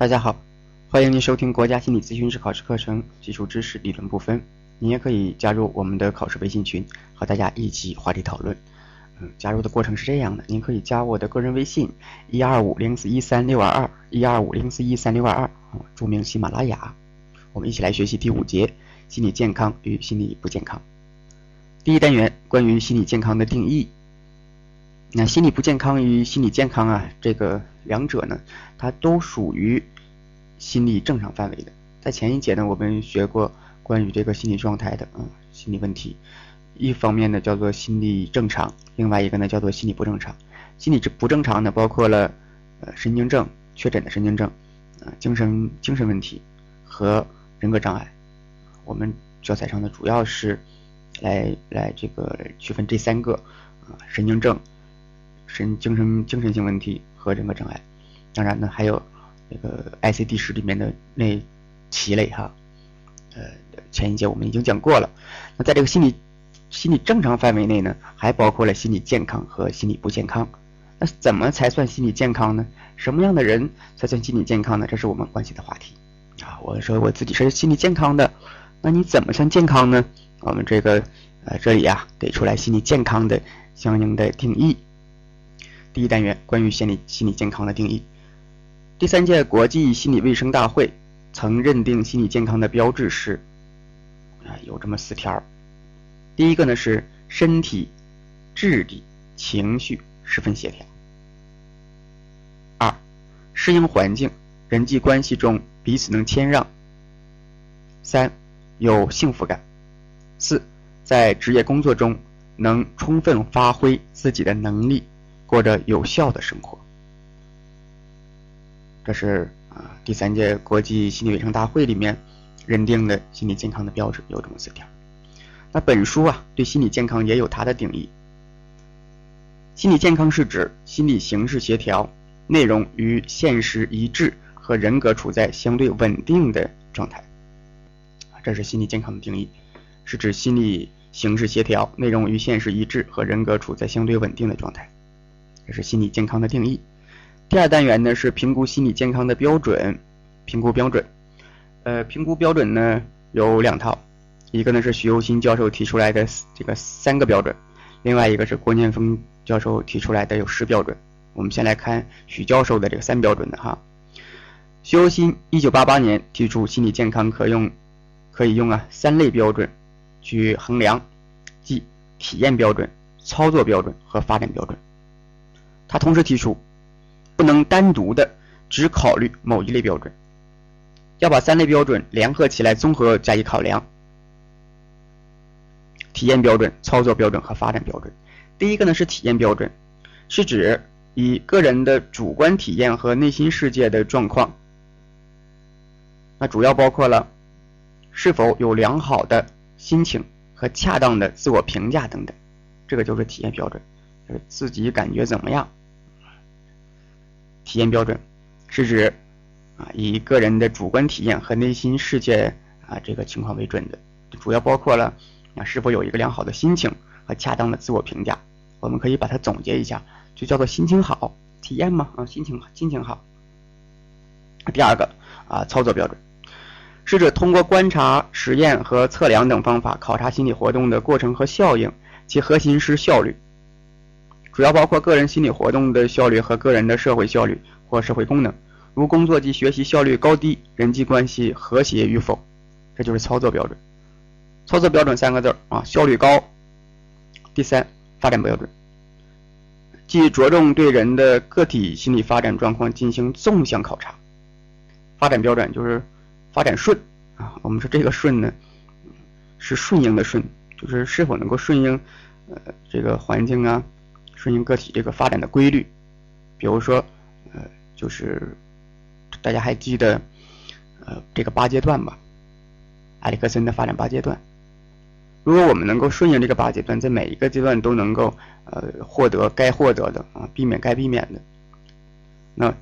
大家好，欢迎您收听国家心理咨询师考试课程基础知识理论部分。你也可以加入我们的考试微信群，和大家一起话题讨论。嗯，加入的过程是这样的：您可以加我的个人微信一二五零四一三六二二一二五零四一三六二二，注明喜马拉雅。我们一起来学习第五节心理健康与心理不健康。第一单元关于心理健康的定义。那心理不健康与心理健康啊，这个两者呢，它都属于心理正常范围的。在前一节呢，我们学过关于这个心理状态的，嗯，心理问题。一方面呢叫做心理正常，另外一个呢叫做心理不正常。心理不不正常呢包括了呃神经症确诊的神经症，呃精神精神问题和人格障碍。我们教材上呢主要是来来这个区分这三个啊神经症、神精神精神性问题和人格障碍。当然呢还有那个 ICD 十里面的那七类哈，呃前一节我们已经讲过了。那在这个心理心理正常范围内呢，还包括了心理健康和心理不健康。那怎么才算心理健康呢？什么样的人才算心理健康呢？这是我们关心的话题啊。我说我自己是心理健康的，那你怎么算健康呢？我们这个呃这里啊给出来心理健康的相应的定义。第一单元关于心理心理健康的定义。第三届国际心理卫生大会曾认定心理健康的标志是啊有这么四条。第一个呢是身体、智力、情绪十分协调。二，适应环境，人际关系中彼此能谦让。三，有幸福感。四，在职业工作中能充分发挥自己的能力，过着有效的生活。这是啊第三届国际心理卫生大会里面认定的心理健康的标志，有这么四条。那本书啊，对心理健康也有它的定义。心理健康是指心理形式协调、内容与现实一致和人格处在相对稳定的状态。这是心理健康的定义，是指心理形式协调、内容与现实一致和人格处在相对稳定的状态。这是心理健康的定义。第二单元呢是评估心理健康的标准，评估标准。呃，评估标准呢有两套。一个呢是徐又新教授提出来的这个三个标准，另外一个是郭念峰教授提出来的有十标准。我们先来看徐教授的这个三标准的哈。徐又新一九八八年提出心理健康可用，可以用啊三类标准去衡量，即体验标准、操作标准和发展标准。他同时提出，不能单独的只考虑某一类标准，要把三类标准联合起来综合加以考量。体验标准、操作标准和发展标准。第一个呢是体验标准，是指以个人的主观体验和内心世界的状况，那主要包括了是否有良好的心情和恰当的自我评价等等，这个就是体验标准，就是自己感觉怎么样。体验标准是指啊以个人的主观体验和内心世界啊这个情况为准的，主要包括了。啊，是否有一个良好的心情和恰当的自我评价？我们可以把它总结一下，就叫做心情好，体验嘛？啊，心情心情好。第二个啊，操作标准，是指通过观察、实验和测量等方法考察心理活动的过程和效应，其核心是效率，主要包括个人心理活动的效率和个人的社会效率或社会功能，如工作及学习效率高低、人际关系和谐与否，这就是操作标准。操作标准三个字啊，效率高。第三，发展标准，即着重对人的个体心理发展状况进行纵向考察。发展标准就是发展顺啊，我们说这个顺呢，是顺应的顺，就是是否能够顺应呃这个环境啊，顺应个体这个发展的规律。比如说呃，就是大家还记得呃这个八阶段吧，埃里克森的发展八阶段。如果我们能够顺应这个八阶段，在每一个阶段都能够呃获得该获得的啊，避免该避免的，那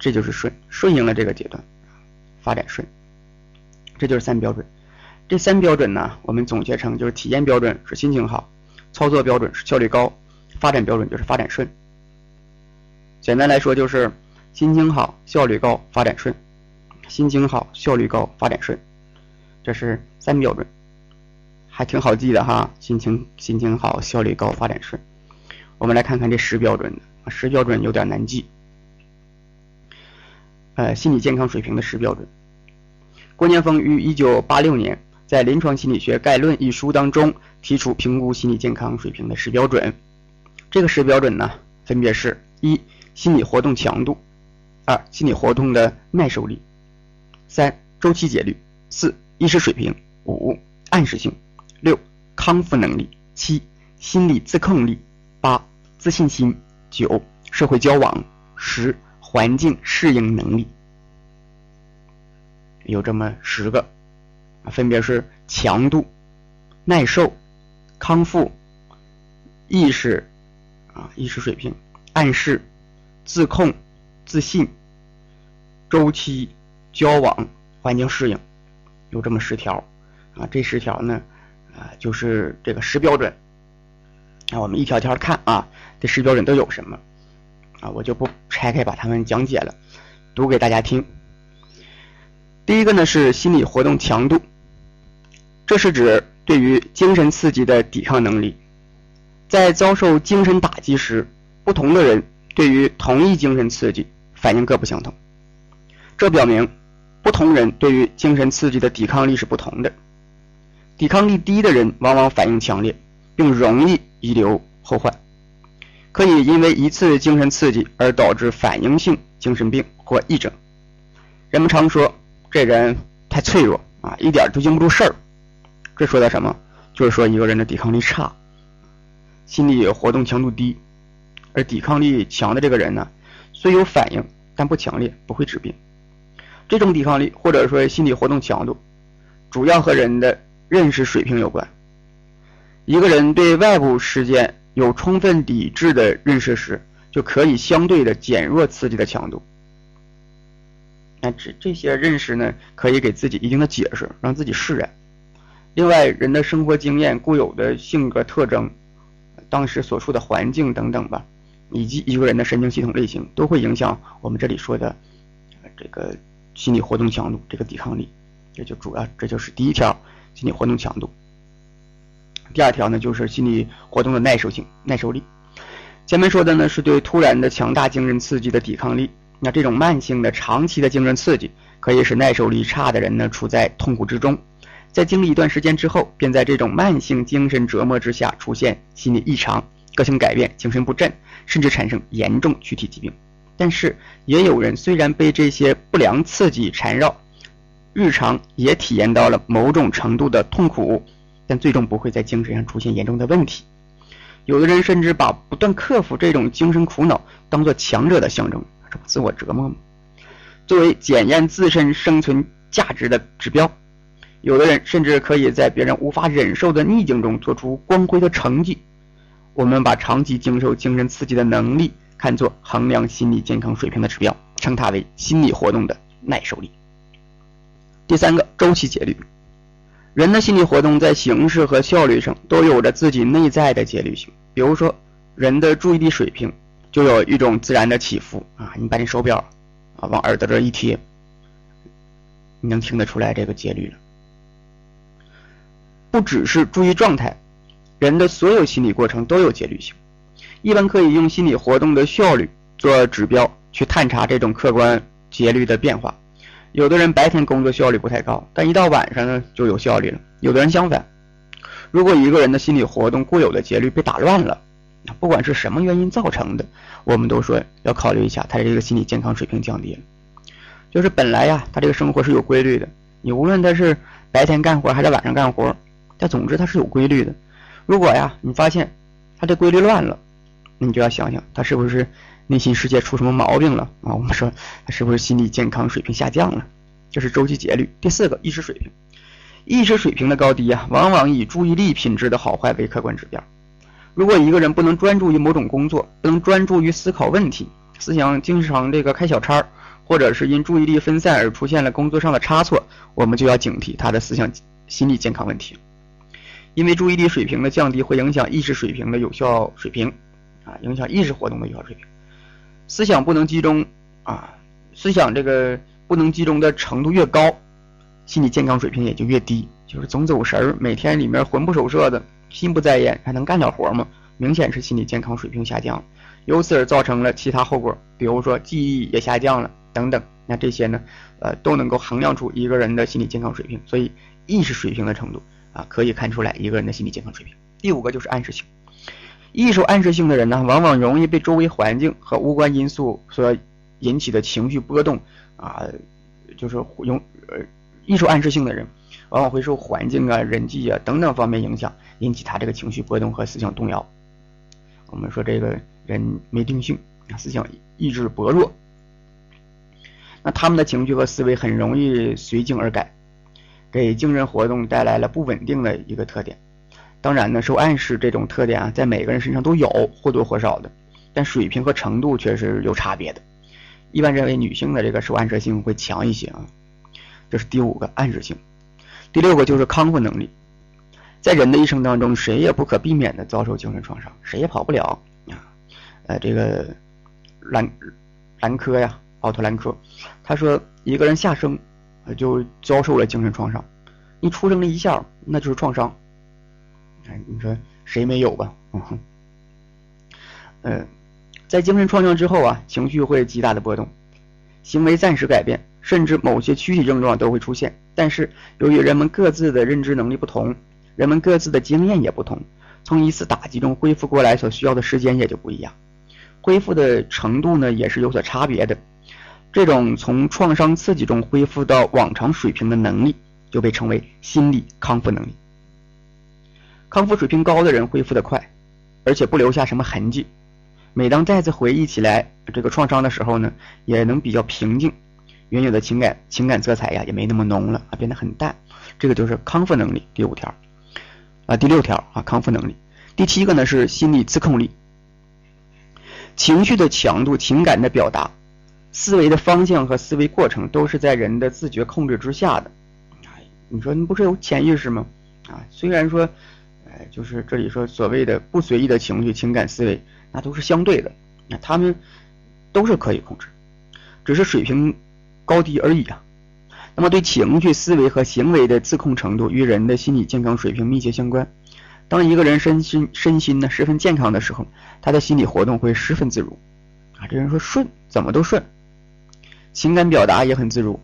这就是顺顺应了这个阶段，发展顺，这就是三标准。这三标准呢，我们总结成就是体验标准是心情好，操作标准是效率高，发展标准就是发展顺。简单来说就是心情好、效率高、发展顺。心情好、效率高、发展顺，这是三标准，还挺好记的哈。心情心情好、效率高、发展顺。我们来看看这十标准，十标准有点难记。呃，心理健康水平的十标准。郭年峰于一九八六年在《临床心理学概论》一书当中提出评估心理健康水平的十标准。这个十标准呢，分别是：一、心理活动强度；二、心理活动的耐受力；三、周期节律；四、意识水平；五、暗示性；六、康复能力；七、心理自控力；八、自信心；九、社会交往；十。环境适应能力有这么十个，分别是强度、耐受、康复、意识啊意识水平、暗示、自控、自信、周期、交往、环境适应，有这么十条啊。这十条呢啊就是这个十标准。那我们一条条看啊，这十标准都有什么？啊，我就不拆开把它们讲解了，读给大家听。第一个呢是心理活动强度，这是指对于精神刺激的抵抗能力。在遭受精神打击时，不同的人对于同一精神刺激反应各不相同。这表明，不同人对于精神刺激的抵抗力是不同的。抵抗力低的人往往反应强烈，并容易遗留后患。可以因为一次精神刺激而导致反应性精神病或癔症。人们常说这人太脆弱啊，一点都经不住事儿。这说的什么？就是说一个人的抵抗力差，心理活动强度低。而抵抗力强的这个人呢，虽有反应，但不强烈，不会治病。这种抵抗力或者说心理活动强度，主要和人的认识水平有关。一个人对外部事件。有充分理智的认识时，就可以相对的减弱刺激的强度。那这这些认识呢，可以给自己一定的解释，让自己释然。另外，人的生活经验、固有的性格特征、当时所处的环境等等吧，以及一个人的神经系统类型，都会影响我们这里说的这个心理活动强度，这个抵抗力。这就主要，这就是第一条，心理活动强度。第二条呢，就是心理活动的耐受性、耐受力。前面说的呢，是对突然的强大精神刺激的抵抗力。那这种慢性的、长期的精神刺激，可以使耐受力差的人呢，处在痛苦之中。在经历一段时间之后，便在这种慢性精神折磨之下，出现心理异常、个性改变、精神不振，甚至产生严重躯体疾病。但是，也有人虽然被这些不良刺激缠绕，日常也体验到了某种程度的痛苦。但最终不会在精神上出现严重的问题。有的人甚至把不断克服这种精神苦恼当做强者的象征，这不自我折磨吗？作为检验自身生存价值的指标。有的人甚至可以在别人无法忍受的逆境中做出光辉的成绩。我们把长期经受精神刺激的能力看作衡量心理健康水平的指标，称它为心理活动的耐受力。第三个，周期节律。人的心理活动在形式和效率上都有着自己内在的节律性。比如说，人的注意力水平就有一种自然的起伏啊。你把你手表啊往耳朵这一贴，你能听得出来这个节律了。不只是注意状态，人的所有心理过程都有节律性。一般可以用心理活动的效率做指标去探查这种客观节律的变化。有的人白天工作效率不太高，但一到晚上呢就有效率了。有的人相反，如果一个人的心理活动固有的节律被打乱了，不管是什么原因造成的，我们都说要考虑一下他这个心理健康水平降低了。就是本来呀，他这个生活是有规律的，你无论他是白天干活还是晚上干活，但总之它是有规律的。如果呀，你发现它这规律乱了，那你就要想想他是不是。内心世界出什么毛病了啊？我们说他是不是心理健康水平下降了？这是周期节律。第四个，意识水平。意识水平的高低啊，往往以注意力品质的好坏为客观指标。如果一个人不能专注于某种工作，不能专注于思考问题，思想经常这个开小差，或者是因注意力分散而出现了工作上的差错，我们就要警惕他的思想心理健康问题。因为注意力水平的降低会影响意识水平的有效水平，啊，影响意识活动的有效水平。思想不能集中啊，思想这个不能集中的程度越高，心理健康水平也就越低。就是总走神儿，每天里面魂不守舍的，心不在焉，还能干点活吗？明显是心理健康水平下降，由此而造成了其他后果，比如说记忆也下降了等等。那这些呢，呃，都能够衡量出一个人的心理健康水平。所以意识水平的程度啊，可以看出来一个人的心理健康水平。第五个就是暗示性，易受暗示性的人呢，往往容易被周围环境和无关因素所引起的情绪波动啊，就是用呃易受暗示性的人。往往会受环境啊、人际啊等等方面影响，引起他这个情绪波动和思想动摇。我们说这个人没定性，思想意志薄弱，那他们的情绪和思维很容易随境而改，给精神活动带来了不稳定的一个特点。当然呢，受暗示这种特点啊，在每个人身上都有或多或少的，但水平和程度却是有差别的。一般认为女性的这个受暗示性会强一些啊。这是第五个暗示性。第六个就是康复能力，在人的一生当中，谁也不可避免的遭受精神创伤，谁也跑不了啊。呃，这个兰兰科呀，奥特兰科，他说一个人下生就遭受了精神创伤，你出生了一下那就是创伤。哎，你说谁没有吧？嗯，在精神创伤之后啊，情绪会极大的波动，行为暂时改变。甚至某些躯体症状都会出现，但是由于人们各自的认知能力不同，人们各自的经验也不同，从一次打击中恢复过来所需要的时间也就不一样，恢复的程度呢也是有所差别的。这种从创伤刺激中恢复到往常水平的能力，就被称为心理康复能力。康复水平高的人恢复得快，而且不留下什么痕迹。每当再次回忆起来这个创伤的时候呢，也能比较平静。原有的情感情感色彩呀，也没那么浓了啊，变得很淡。这个就是康复能力。第五条啊，第六条啊，康复能力。第七个呢是心理自控力。情绪的强度、情感的表达、思维的方向和思维过程，都是在人的自觉控制之下的。哎，你说你不是有潜意识吗？啊，虽然说，哎，就是这里说所谓的不随意的情绪、情感、思维，那都是相对的，那他们都是可以控制，只是水平。高低而已啊。那么，对情绪、思维和行为的自控程度与人的心理健康水平密切相关。当一个人身心身心呢十分健康的时候，他的心理活动会十分自如啊。这人说顺，怎么都顺。情感表达也很自如，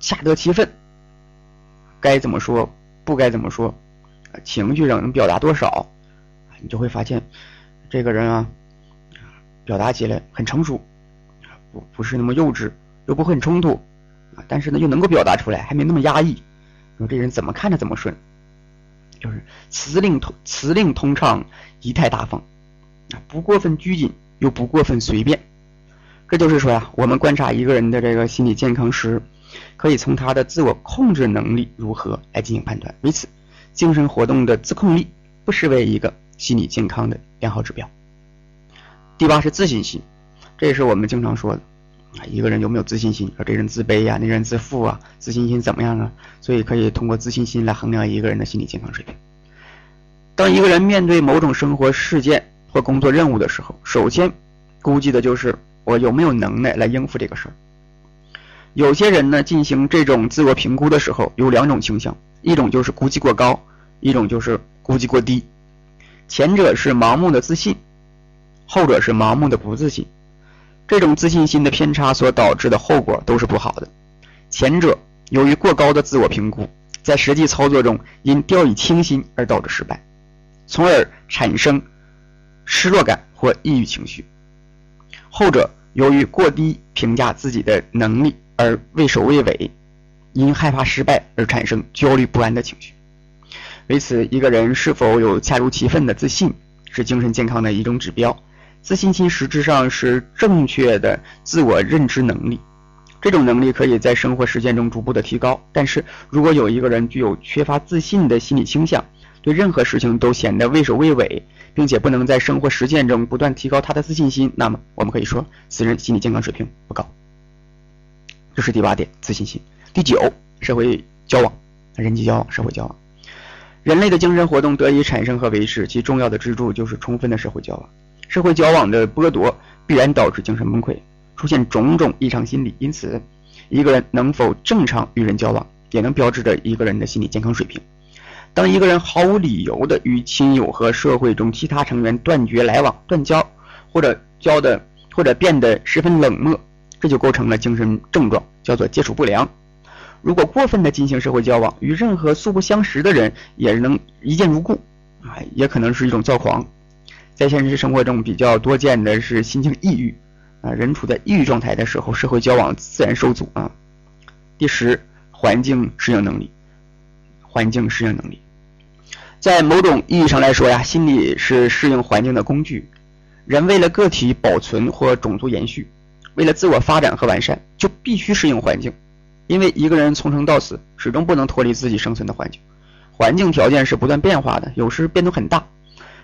恰得其分。该怎么说，不该怎么说，情绪上能表达多少，你就会发现，这个人啊，表达起来很成熟，不不是那么幼稚。又不会很冲突，但是呢又能够表达出来，还没那么压抑。说这人怎么看着怎么顺，就是词令通词令通畅，仪态大方，不过分拘谨，又不过分随便。这就是说呀，我们观察一个人的这个心理健康时，可以从他的自我控制能力如何来进行判断。为此，精神活动的自控力不失为一个心理健康的良好指标。第八是自信心，这也是我们经常说的。啊，一个人有没有自信心？说这人自卑呀，那人自负啊，自信心怎么样啊？所以可以通过自信心来衡量一个人的心理健康水平。当一个人面对某种生活事件或工作任务的时候，首先估计的就是我有没有能耐来应付这个事儿。有些人呢，进行这种自我评估的时候有两种倾向，一种就是估计过高，一种就是估计过低。前者是盲目的自信，后者是盲目的不自信。这种自信心的偏差所导致的后果都是不好的。前者由于过高的自我评估，在实际操作中因掉以轻心而导致失败，从而产生失落感或抑郁情绪；后者由于过低评价自己的能力而畏首畏尾，因害怕失败而产生焦虑不安的情绪。为此，一个人是否有恰如其分的自信，是精神健康的一种指标。自信心实质上是正确的自我认知能力，这种能力可以在生活实践中逐步的提高。但是如果有一个人具有缺乏自信的心理倾向，对任何事情都显得畏首畏尾，并且不能在生活实践中不断提高他的自信心，那么我们可以说此人心理健康水平不高。这是第八点，自信心。第九，社会交往，人际交往，社会交往。人类的精神活动得以产生和维持，其重要的支柱就是充分的社会交往。社会交往的剥夺必然导致精神崩溃，出现种种异常心理。因此，一个人能否正常与人交往，也能标志着一个人的心理健康水平。当一个人毫无理由的与亲友和社会中其他成员断绝来往、断交，或者交的或者变得十分冷漠，这就构成了精神症状，叫做接触不良。如果过分的进行社会交往，与任何素不相识的人也能一见如故，啊，也可能是一种躁狂。在现实生活中比较多见的是心情抑郁，啊，人处在抑郁状态的时候，社会交往自然受阻啊。第十，环境适应能力，环境适应能力。在某种意义上来说呀，心理是适应环境的工具。人为了个体保存或种族延续，为了自我发展和完善，就必须适应环境。因为一个人从生到死，始终不能脱离自己生存的环境。环境条件是不断变化的，有时变动很大，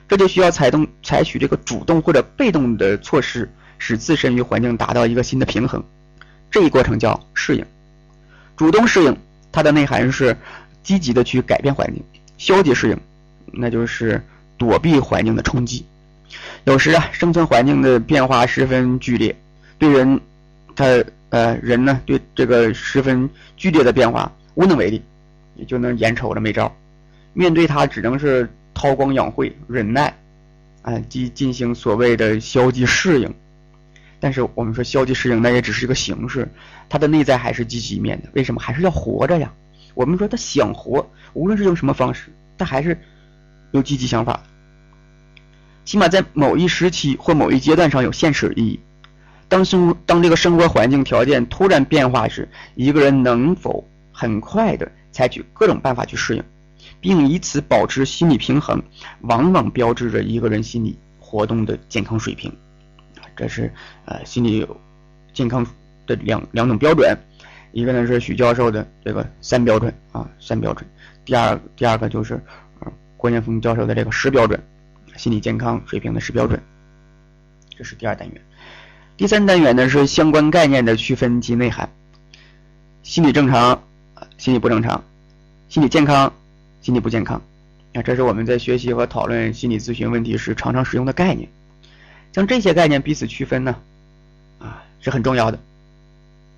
这就需要采动采取这个主动或者被动的措施，使自身与环境达到一个新的平衡。这一过程叫适应。主动适应，它的内涵是积极的去改变环境；消极适应。那就是躲避环境的冲击。有时啊，生存环境的变化十分剧烈，对人，他呃人呢对这个十分剧烈的变化无能为力，也就能眼瞅着没招。面对它，只能是韬光养晦，忍耐，啊，即进行所谓的消极适应。但是我们说消极适应，那也只是一个形式，它的内在还是积极面的。为什么？还是要活着呀。我们说他想活，无论是用什么方式，他还是。有积极想法，起码在某一时期或某一阶段上有现实意义。当生当这个生活环境条件突然变化时，一个人能否很快的采取各种办法去适应，并以此保持心理平衡，往往标志着一个人心理活动的健康水平。这是呃心理健康的两两种标准，一个呢是许教授的这个三标准啊三标准，第二第二个就是。郭建峰教授的这个十标准，心理健康水平的十标准，这是第二单元。第三单元呢是相关概念的区分及内涵。心理正常，心理不正常；心理健康，心理不健康。啊，这是我们在学习和讨论心理咨询问题时常常使用的概念。将这些概念彼此区分呢，啊是很重要的。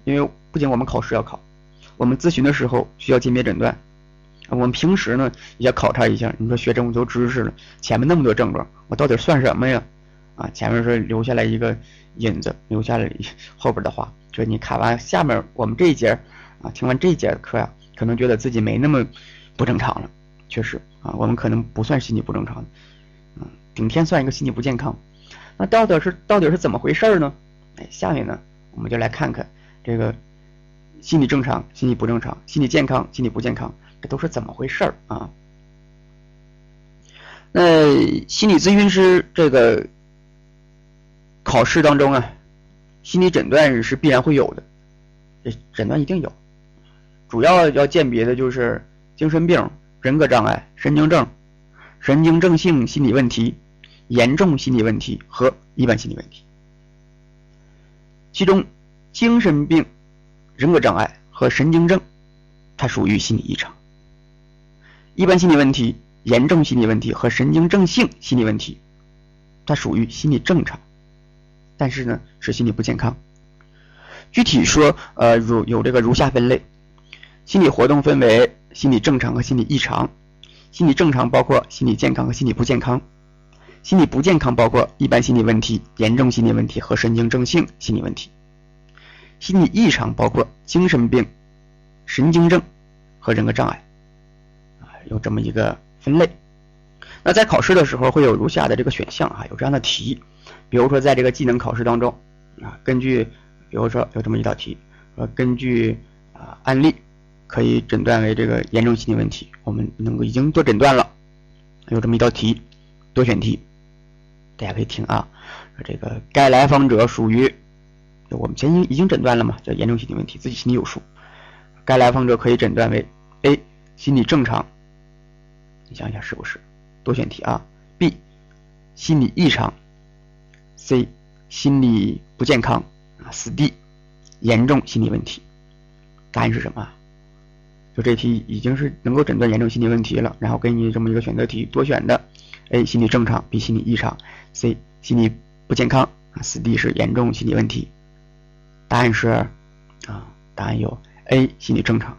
因为不仅我们考试要考，我们咨询的时候需要鉴别诊断。我们平时呢也考察一下，你说学这么多知识了，前面那么多症状，我到底算什么呀？啊，前面是留下来一个引子，留下了后边的话，说你看完下面我们这一节啊，听完这一节课呀，可能觉得自己没那么不正常了。确实啊，我们可能不算心理不正常，嗯，顶天算一个心理不健康。那到底是到底是怎么回事呢？哎，下面呢我们就来看看这个心理正常、心理不正常、心理健康、心理不健康。这都是怎么回事儿啊？那心理咨询师这个考试当中啊，心理诊断是必然会有的，这诊断一定有。主要要鉴别的就是精神病、人格障碍、神经症、神经症性心理问题、严重心理问题和一般心理问题。其中，精神病、人格障碍和神经症，它属于心理异常。一般心理问题、严重心理问题和神经症性心理问题，它属于心理正常，但是呢是心理不健康。具体说，呃，如有这个如下分类：心理活动分为心理正常和心理异常。心理正常包括心理健康和心理不健康；心理不健康包括一般心理问题、严重心理问题和神经症性心理问题；心理异常包括精神病、神经症和人格障碍。啊有这么一个分类，那在考试的时候会有如下的这个选项啊，有这样的题，比如说在这个技能考试当中啊，根据比如说有这么一道题，呃，根据啊案例可以诊断为这个严重心理问题，我们能够已经做诊断了，有这么一道题，多选题，大家可以听啊，这个该来访者属于我们前已经诊断了嘛，叫严重心理问题，自己心里有数，该来访者可以诊断为 A 心理正常。你想想是不是？多选题啊。B，心理异常。C，心理不健康啊。四 D，严重心理问题。答案是什么？就这题已经是能够诊断严重心理问题了，然后给你这么一个选择题，多选的。A，心理正常；B，心理异常；C，心理不健康啊。四 D 是严重心理问题。答案是啊。答案有 A 心理正常，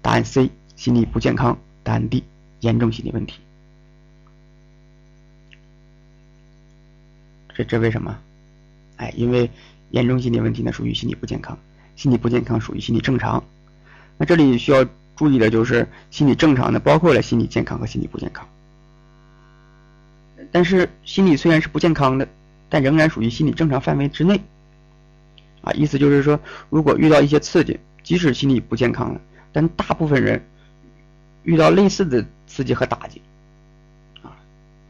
答案 C 心理不健康，答案 D 严重心理问题。这这为什么？哎，因为严重心理问题呢属于心理不健康，心理不健康属于心理正常。那这里需要注意的就是，心理正常呢包括了心理健康和心理不健康。但是心理虽然是不健康的，但仍然属于心理正常范围之内。啊，意思就是说，如果遇到一些刺激，即使心理不健康了，但大部分人遇到类似的刺激和打击，啊，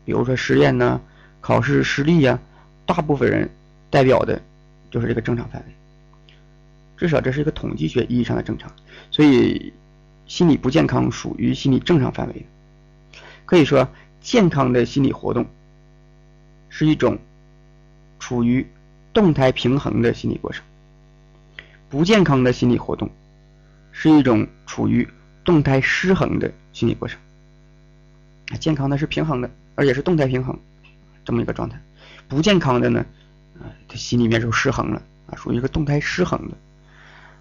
比如说实验呢、考试失利呀，大部分人代表的就是这个正常范围。至少这是一个统计学意义上的正常，所以心理不健康属于心理正常范围。可以说，健康的心理活动是一种处于。动态平衡的心理过程，不健康的心理活动是一种处于动态失衡的心理过程。健康的是平衡的，而且是动态平衡这么一个状态。不健康的呢，啊，他心里面就失衡了啊，属于一个动态失衡的。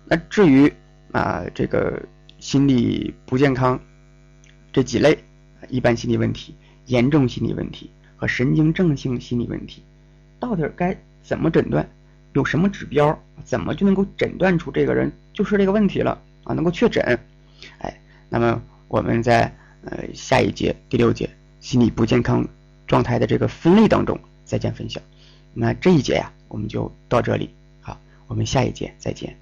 那至于啊，这个心理不健康这几类，一般心理问题、严重心理问题和神经症性心理问题，到底该？怎么诊断？有什么指标？怎么就能够诊断出这个人就是这个问题了啊？能够确诊？哎，那么我们在呃下一节第六节心理不健康状态的这个分类当中再见分享。那这一节呀，我们就到这里。好，我们下一节再见。